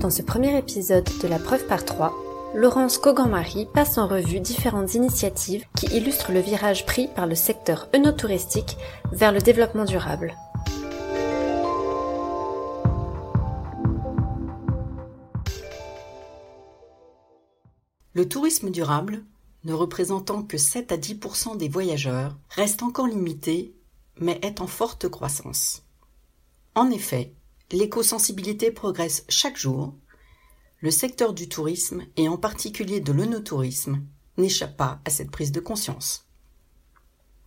Dans ce premier épisode de la preuve par 3, Laurence Cogan-Marie passe en revue différentes initiatives qui illustrent le virage pris par le secteur œnotouristique vers le développement durable. Le tourisme durable, ne représentant que 7 à 10 des voyageurs, reste encore limité, mais est en forte croissance. En effet, l'éco-sensibilité progresse chaque jour. Le secteur du tourisme, et en particulier de l'œnotourisme, n'échappe pas à cette prise de conscience.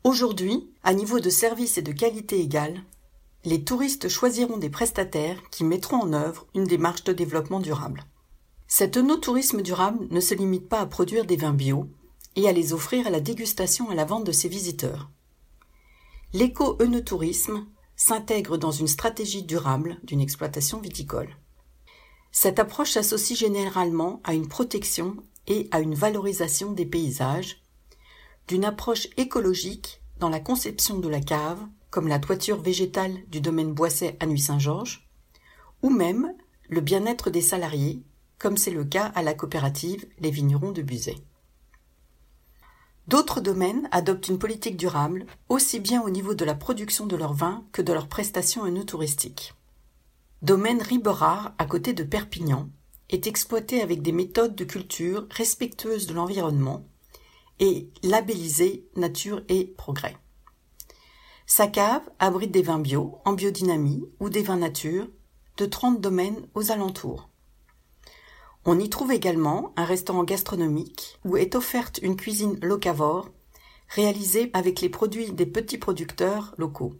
Aujourd'hui, à niveau de service et de qualité égale, les touristes choisiront des prestataires qui mettront en œuvre une démarche de développement durable. Cet œnotourisme durable ne se limite pas à produire des vins bio et à les offrir à la dégustation à la vente de ses visiteurs. L'éco-œnotourisme s'intègre dans une stratégie durable d'une exploitation viticole. Cette approche s'associe généralement à une protection et à une valorisation des paysages, d'une approche écologique dans la conception de la cave, comme la toiture végétale du domaine Boisset à Nuit-Saint-Georges, ou même le bien-être des salariés, comme c'est le cas à la coopérative Les Vignerons de Buzet. D'autres domaines adoptent une politique durable, aussi bien au niveau de la production de leurs vins que de leurs prestations œnotouristiques. Domaine Riberard, à côté de Perpignan, est exploité avec des méthodes de culture respectueuses de l'environnement et labellisé Nature et Progrès. Sa cave abrite des vins bio, en biodynamie ou des vins nature de 30 domaines aux alentours. On y trouve également un restaurant gastronomique où est offerte une cuisine locavore réalisée avec les produits des petits producteurs locaux.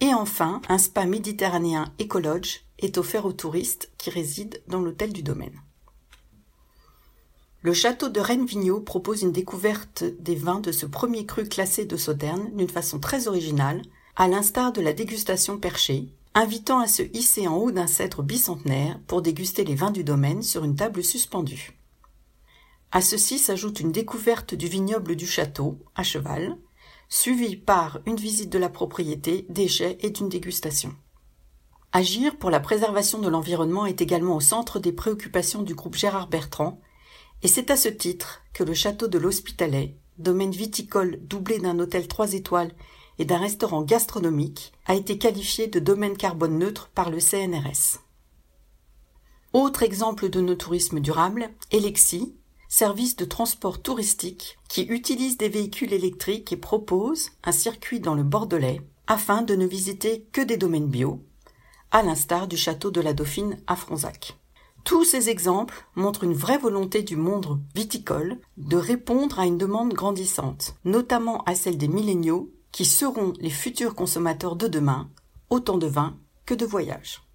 Et enfin, un spa méditerranéen écologe est offert aux touristes qui résident dans l'hôtel du domaine. Le château de Rennes-Vigneault propose une découverte des vins de ce premier cru classé de Sauterne d'une façon très originale, à l'instar de la dégustation perchée, invitant à se hisser en haut d'un cèdre bicentenaire pour déguster les vins du domaine sur une table suspendue. À ceci s'ajoute une découverte du vignoble du château, à cheval, suivie par une visite de la propriété, des jets et d'une dégustation. Agir pour la préservation de l'environnement est également au centre des préoccupations du groupe Gérard Bertrand, et c'est à ce titre que le château de l'Hospitalet, domaine viticole doublé d'un hôtel trois étoiles et d'un restaurant gastronomique a été qualifié de domaine carbone neutre par le CNRS. Autre exemple de nos tourismes durables, Elexi, service de transport touristique qui utilise des véhicules électriques et propose un circuit dans le Bordelais afin de ne visiter que des domaines bio, à l'instar du château de la Dauphine à Fronzac. Tous ces exemples montrent une vraie volonté du monde viticole de répondre à une demande grandissante, notamment à celle des milléniaux qui seront les futurs consommateurs de demain, autant de vin que de voyages.